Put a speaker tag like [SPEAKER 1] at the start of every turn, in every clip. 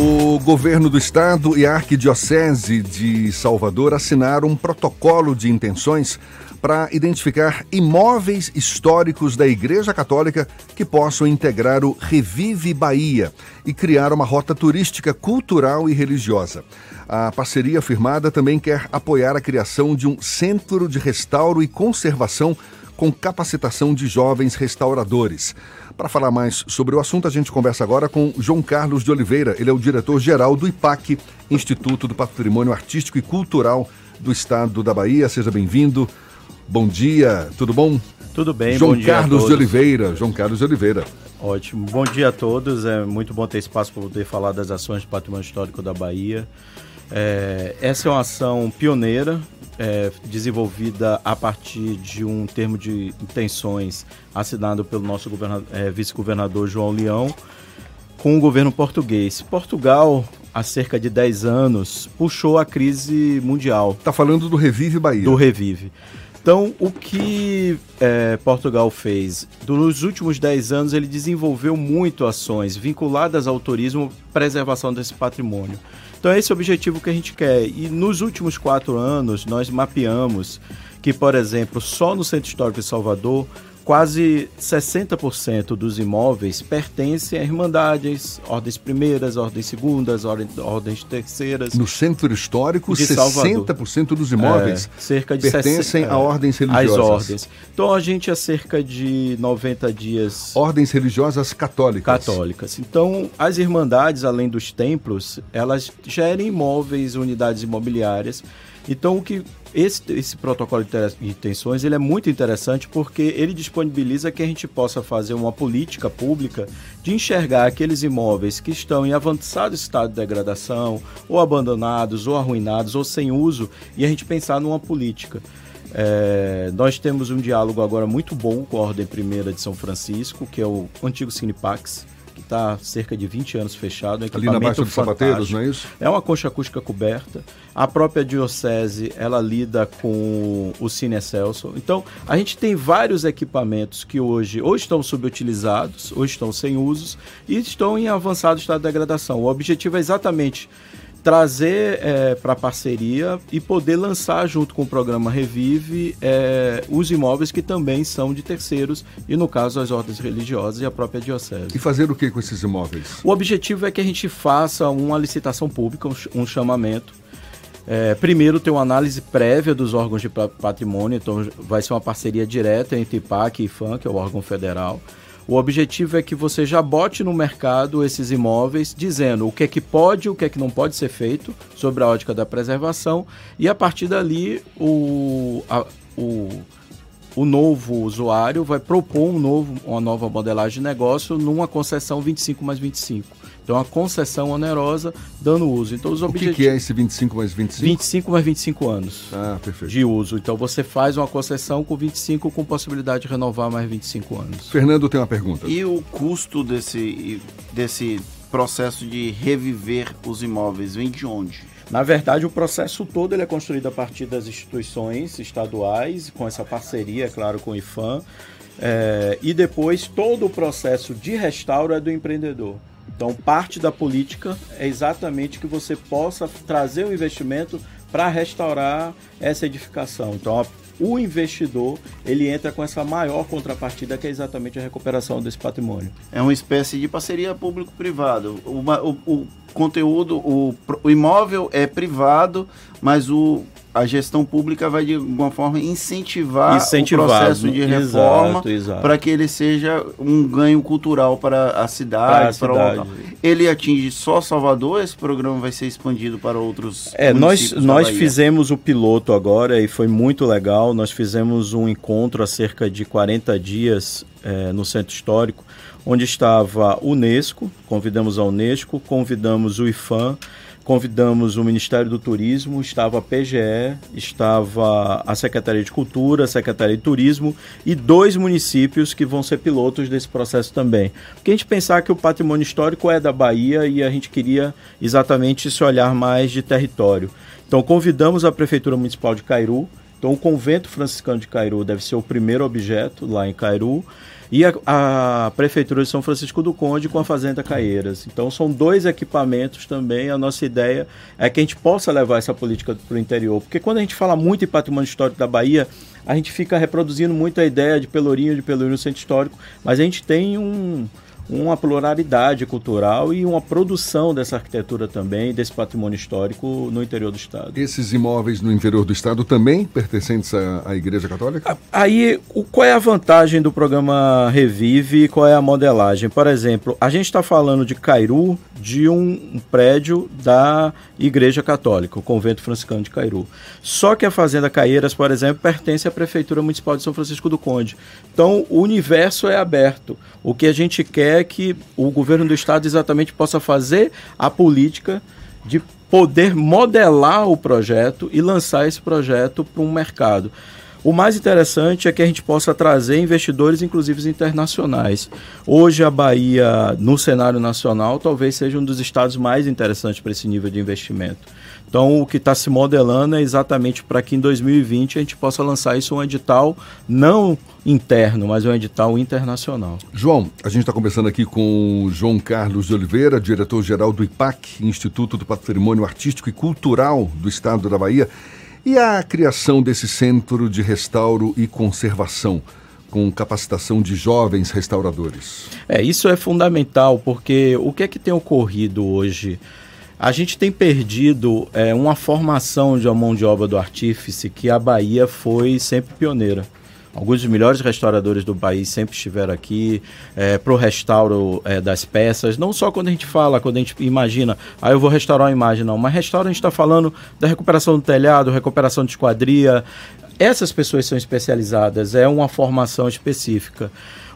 [SPEAKER 1] O governo do estado e a Arquidiocese de Salvador assinaram um protocolo de intenções para identificar imóveis históricos da Igreja Católica que possam integrar o Revive Bahia e criar uma rota turística cultural e religiosa. A parceria firmada também quer apoiar a criação de um centro de restauro e conservação com capacitação de jovens restauradores. Para falar mais sobre o assunto, a gente conversa agora com João Carlos de Oliveira. Ele é o diretor-geral do IPAC, Instituto do Patrimônio Artístico e Cultural do Estado da Bahia. Seja bem-vindo. Bom dia, tudo bom?
[SPEAKER 2] Tudo bem,
[SPEAKER 1] João
[SPEAKER 2] bom dia
[SPEAKER 1] Carlos de Oliveira. João Carlos de Oliveira.
[SPEAKER 2] Ótimo. Bom dia a todos. É muito bom ter espaço para poder falar das ações do patrimônio histórico da Bahia. É, essa é uma ação pioneira é, desenvolvida a partir de um termo de intenções assinado pelo nosso é, vice-governador João Leão com o governo português. Portugal, há cerca de 10 anos, puxou a crise mundial.
[SPEAKER 1] Está falando do Revive Bahia.
[SPEAKER 2] Do Revive. Então, o que é, Portugal fez? Nos últimos 10 anos, ele desenvolveu muito ações vinculadas ao turismo, preservação desse patrimônio. Então é esse o objetivo que a gente quer. E nos últimos quatro anos, nós mapeamos que, por exemplo, só no Centro Histórico de Salvador, quase 60% dos imóveis pertencem a irmandades, ordens primeiras, ordens segundas, ordens terceiras.
[SPEAKER 1] No centro histórico, de 60% dos imóveis
[SPEAKER 2] é, cerca
[SPEAKER 1] de pertencem 60, a ordens religiosas.
[SPEAKER 2] As ordens. Então a gente há cerca de 90 dias.
[SPEAKER 1] Ordens religiosas católicas.
[SPEAKER 2] Católicas. Então as irmandades, além dos templos, elas gerem imóveis, unidades imobiliárias. Então o que esse, esse protocolo de intenções ele é muito interessante porque ele disponibiliza que a gente possa fazer uma política pública de enxergar aqueles imóveis que estão em avançado estado de degradação, ou abandonados, ou arruinados, ou sem uso, e a gente pensar numa política. É, nós temos um diálogo agora muito bom com a Ordem Primeira de São Francisco, que é o antigo Cinepax que está cerca de 20 anos fechado. Um
[SPEAKER 1] Ali na Baixa dos Sapateiros, não é isso?
[SPEAKER 2] É uma concha acústica coberta. A própria diocese, ela lida com o Cine Excelso. Então, a gente tem vários equipamentos que hoje ou estão subutilizados, ou estão sem usos, e estão em avançado estado de degradação. O objetivo é exatamente trazer é, para a parceria e poder lançar junto com o programa Revive é, os imóveis que também são de terceiros e no caso as ordens religiosas e a própria diocese.
[SPEAKER 1] E fazer o que com esses imóveis?
[SPEAKER 2] O objetivo é que a gente faça uma licitação pública, um, chamamento. É, primeiro ter uma análise prévia dos órgãos de patrimônio, então vai ser uma parceria direta entre IPAC e IFAM, que é o órgão federal. O objetivo é que você já bote no mercado esses imóveis dizendo o que é que pode, o que é que não pode ser feito sobre a ótica da preservação e a partir dali o, a, o, o novo usuário vai propor um novo, uma nova modelagem de negócio numa concessão 25 mais 25. Então, a concessão onerosa dando uso. Então, os
[SPEAKER 1] o objetivos... que, que é esse 25 mais 25?
[SPEAKER 2] 25 mais 25 anos
[SPEAKER 1] ah, perfeito.
[SPEAKER 2] de uso. Então, você faz uma concessão com 25 com possibilidade de renovar mais 25 anos.
[SPEAKER 1] Fernando tem uma pergunta.
[SPEAKER 3] E o custo desse, desse processo de reviver os imóveis vem de onde?
[SPEAKER 2] Na verdade, o processo todo ele é construído a partir das instituições estaduais, com essa parceria, é claro, com o IFAM. É, e depois todo o processo de restauro é do empreendedor. Então, parte da política é exatamente que você possa trazer o investimento para restaurar essa edificação. Então, o investidor ele entra com essa maior contrapartida que é exatamente a recuperação desse patrimônio.
[SPEAKER 3] É uma espécie de parceria público-privado. O, o, o, conteúdo, o, o imóvel é privado, mas o a gestão pública vai de alguma forma incentivar, incentivar o processo de reforma para que ele seja um ganho cultural para a cidade, para, a cidade. Ele atinge só Salvador, esse programa vai ser expandido para outros
[SPEAKER 2] É, nós nós fizemos o piloto agora e foi muito legal. Nós fizemos um encontro há cerca de 40 dias é, no Centro Histórico, onde estava a Unesco, convidamos a Unesco, convidamos o IFAM, convidamos o Ministério do Turismo, estava a PGE, estava a Secretaria de Cultura, a Secretaria de Turismo e dois municípios que vão ser pilotos desse processo também. Porque a gente pensar que o patrimônio histórico é da Bahia e a gente queria exatamente esse olhar mais de território. Então convidamos a Prefeitura Municipal de Cairu, então o Convento Franciscano de Cairu deve ser o primeiro objeto lá em Cairu. E a, a, Prefeitura de São Francisco do Conde com a Fazenda Caieiras. Então são dois equipamentos também. A nossa ideia é que a gente possa levar essa política para o interior. Porque quando a gente fala muito em patrimônio histórico da Bahia, a gente fica reproduzindo muito a ideia de Pelourinho, de Pelourinho centro histórico, mas a gente tem um uma pluralidade cultural e uma produção dessa arquitetura também, desse patrimônio histórico no interior do Estado.
[SPEAKER 1] Esses imóveis no interior do Estado também pertencentes à, à Igreja Católica?
[SPEAKER 2] Aí, o, qual é a vantagem do programa Revive e qual é a modelagem? Por exemplo, a gente está falando de Cairu, de um, prédio da Igreja Católica, o Convento Franciscano de Cairu. Só que a Fazenda Caieiras, por exemplo, pertence à Prefeitura Municipal de São Francisco do Conde. Então, o universo é aberto. O que a gente quer é que o governo do estado exatamente possa fazer a política de poder modelar o projeto e lançar esse projeto para um mercado. O mais interessante é que a gente possa trazer investidores, inclusive internacionais. Hoje, a Bahia, no cenário nacional, talvez seja um dos estados mais interessantes para esse nível de investimento. Então, o que está se modelando é exatamente para que em 2020 a gente possa lançar isso um edital não interno, mas um edital internacional.
[SPEAKER 1] João, a gente está conversando aqui com o João Carlos de Oliveira, diretor-geral do IPAC, Instituto do Patrimônio Artístico e Cultural do Estado da Bahia. E a criação desse centro de restauro e conservação? com capacitação de jovens restauradores.
[SPEAKER 2] É, isso é fundamental, porque o que é que tem ocorrido hoje? A gente tem perdido é, uma formação de uma mão de obra do artífice que a Bahia foi sempre pioneira. Alguns dos melhores restauradores do país sempre estiveram aqui é, para o restauro é, das peças. Não só quando a gente fala, quando a gente imagina, ah, eu vou restaurar uma imagem, não. Mas restauro a gente está falando da recuperação do telhado, recuperação de esquadria. Essas pessoas são especializadas, é uma formação específica.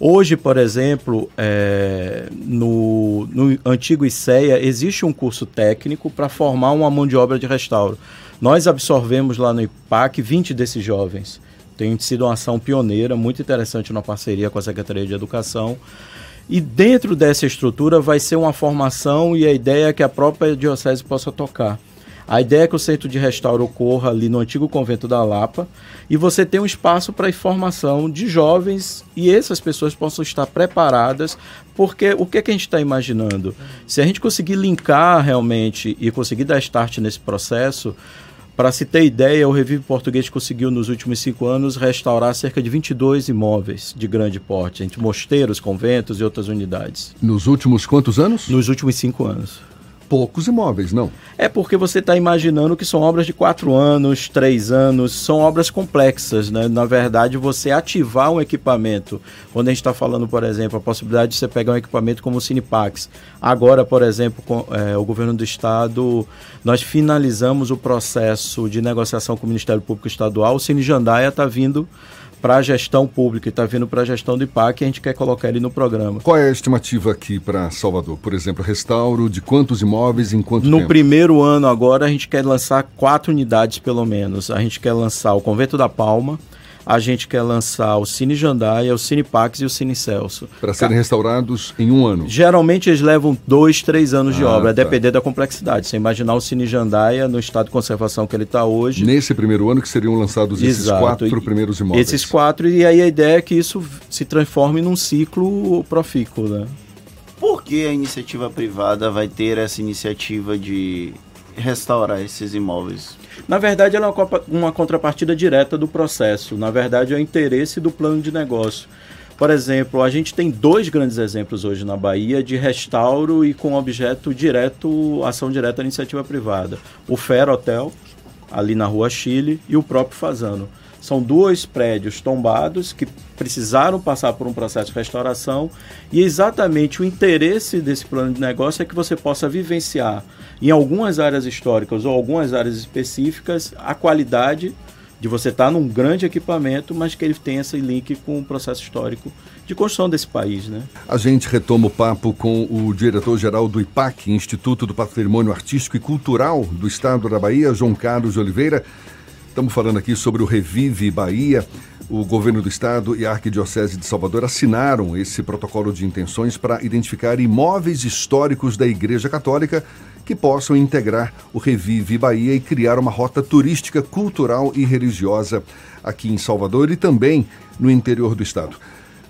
[SPEAKER 2] Hoje, por exemplo, é, no, no antigo ICEA, existe um curso técnico para formar uma mão de obra de restauro. Nós absorvemos lá no IPAC 20 desses jovens. Tem sido uma ação pioneira, muito interessante na parceria com a Secretaria de Educação. E dentro dessa estrutura vai ser uma formação e a ideia é que a própria Diocese possa tocar. A ideia é que o centro de restauro ocorra ali no antigo convento da Lapa e você tem um espaço para formação de jovens e essas pessoas possam estar preparadas, porque o que, é que a gente está imaginando? Se a gente conseguir linkar realmente e conseguir dar start nesse processo, para se ter ideia, o Revive Português conseguiu nos últimos cinco anos restaurar cerca de 22 imóveis de grande porte, entre mosteiros, conventos e outras unidades.
[SPEAKER 1] Nos últimos quantos anos?
[SPEAKER 2] Nos últimos cinco anos
[SPEAKER 1] poucos imóveis, não?
[SPEAKER 2] É porque você está imaginando que são obras de quatro anos, três anos, são obras complexas, né? Na verdade, você ativar um equipamento, quando a gente está falando, por exemplo, a possibilidade de você pegar um equipamento como o Cinepax. Agora, por exemplo, com, é, o governo do estado, nós finalizamos o processo de negociação com o Ministério Público Estadual. O Cine Jandaia está vindo para a gestão pública e está vindo para a gestão do IPAC a gente quer colocar ele no programa.
[SPEAKER 1] Qual é a estimativa aqui para Salvador? Por exemplo, restauro de quantos imóveis em quanto
[SPEAKER 2] no
[SPEAKER 1] tempo?
[SPEAKER 2] primeiro ano agora a gente quer lançar quatro unidades pelo menos. A gente quer lançar o Convento da Palma, a gente quer lançar o Cine Jandaia, o Cine Pax e o Cine Celso.
[SPEAKER 1] Para serem restaurados em um ano?
[SPEAKER 2] Geralmente eles levam dois, três anos ah, de obra, tá. a depender da complexidade. Você imaginar o Cine Jandaia no estado de conservação que ele está hoje.
[SPEAKER 1] Nesse primeiro ano que seriam lançados esses Exato. quatro primeiros imóveis.
[SPEAKER 2] Esses quatro, e aí a ideia é que isso se transforme num ciclo profícuo, né?
[SPEAKER 3] Por que a iniciativa privada vai ter essa iniciativa de restaurar esses imóveis?
[SPEAKER 2] Na verdade, ela é uma contrapartida direta do processo. Na verdade, é o interesse do plano de negócio. Por exemplo, a gente tem dois grandes exemplos hoje na Bahia de restauro e com objeto direto, ação direta da iniciativa privada. O Fer Hotel, ali na Rua Chile, e o próprio Fazano. São dois prédios tombados que precisaram passar por um processo de restauração e exatamente o interesse desse plano de negócio é que você possa vivenciar em algumas áreas históricas ou algumas áreas específicas a qualidade de você estar num grande equipamento, mas que ele tenha esse link com o processo histórico de construção desse país, né?
[SPEAKER 1] A gente retoma o papo com o diretor-geral do IPAC, Instituto do Patrimônio Artístico e Cultural do Estado da Bahia, João Carlos de Oliveira. Estamos falando aqui sobre o Revive Bahia. O governo do estado e a Arquidiocese de Salvador assinaram esse protocolo de intenções para identificar imóveis históricos da Igreja Católica que possam integrar o Revive Bahia e criar uma rota turística, cultural e religiosa aqui em Salvador e também no interior do estado.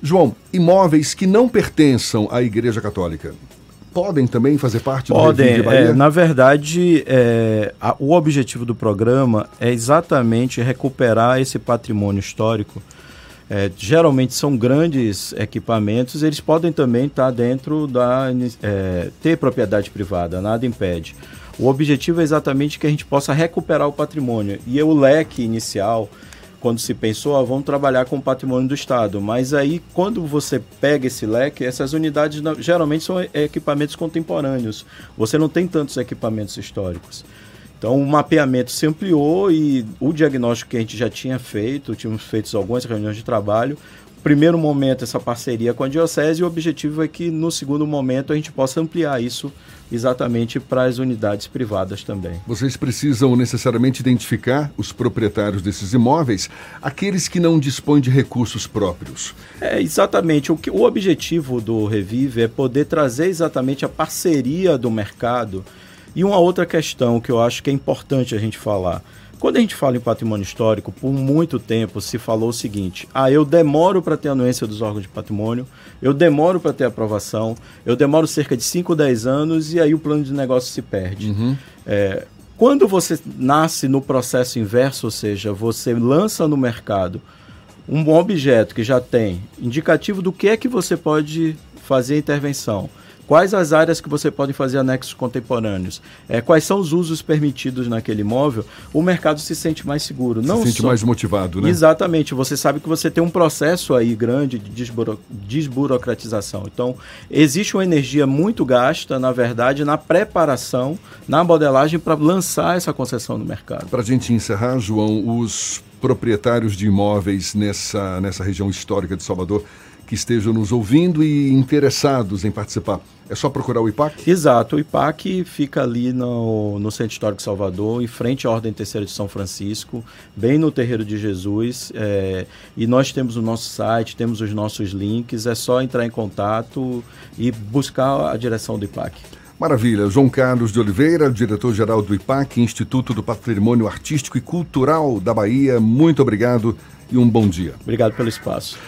[SPEAKER 1] João, imóveis que não pertençam à Igreja Católica podem também fazer parte
[SPEAKER 2] podem, do Podem. É, na verdade, é, a, o objetivo do programa é exatamente recuperar esse patrimônio histórico. É, geralmente são grandes equipamentos, eles podem também estar dentro da é, ter propriedade privada, nada impede. O objetivo é exatamente que a gente possa recuperar o patrimônio e o leque inicial quando se pensou, ah, vamos trabalhar com o patrimônio do Estado. Mas aí, quando você pega esse leque, essas unidades geralmente são equipamentos contemporâneos. Você não tem tantos equipamentos históricos. Então, o mapeamento se ampliou e o diagnóstico que a gente já tinha feito, tínhamos feito algumas reuniões de trabalho, primeiro momento essa parceria com a Diocese e o objetivo é que no segundo momento a gente possa ampliar isso exatamente para as unidades privadas também.
[SPEAKER 1] Vocês precisam necessariamente identificar os proprietários desses imóveis, aqueles que não dispõem de recursos próprios.
[SPEAKER 2] É, exatamente. O, que, o objetivo do Revive é poder trazer exatamente a parceria do mercado. E uma outra questão que eu acho que é importante a gente falar. Quando a gente fala em patrimônio histórico, por muito tempo se falou o seguinte: ah, eu demoro para ter a anuência dos órgãos de patrimônio, eu demoro para ter aprovação, eu demoro cerca de 5, 10 anos e aí o plano de negócio se perde. Uhum. É, quando você nasce no processo inverso, ou seja, você lança no mercado um bom objeto que já tem indicativo do que é que você pode fazer a intervenção, Quais as áreas que você pode fazer anexos contemporâneos? É, quais são os usos permitidos naquele imóvel? O mercado se sente mais seguro.
[SPEAKER 1] Não se sente só... mais motivado, né?
[SPEAKER 2] Exatamente. Você sabe que você tem um processo aí grande de desburo... desburocratização. Então, existe uma energia muito gasta, na verdade, na preparação, na modelagem para lançar essa concessão no mercado.
[SPEAKER 1] Para a gente encerrar, João, os proprietários de imóveis nessa, nessa região histórica de Salvador que estejam nos ouvindo e interessados em participar. É só procurar o IPAC?
[SPEAKER 2] Exato, o IPAC fica ali no, no Centro Histórico de Salvador, em frente à Ordem Terceira de São Francisco, bem no Terreiro de Jesus. É, e nós temos o nosso site, temos os nossos links, é só entrar em contato e buscar a direção do IPAC.
[SPEAKER 1] Maravilha. João Carlos de Oliveira, diretor-geral do IPAC, Instituto do Patrimônio Artístico e Cultural da Bahia, muito obrigado e um bom dia.
[SPEAKER 2] Obrigado pelo espaço.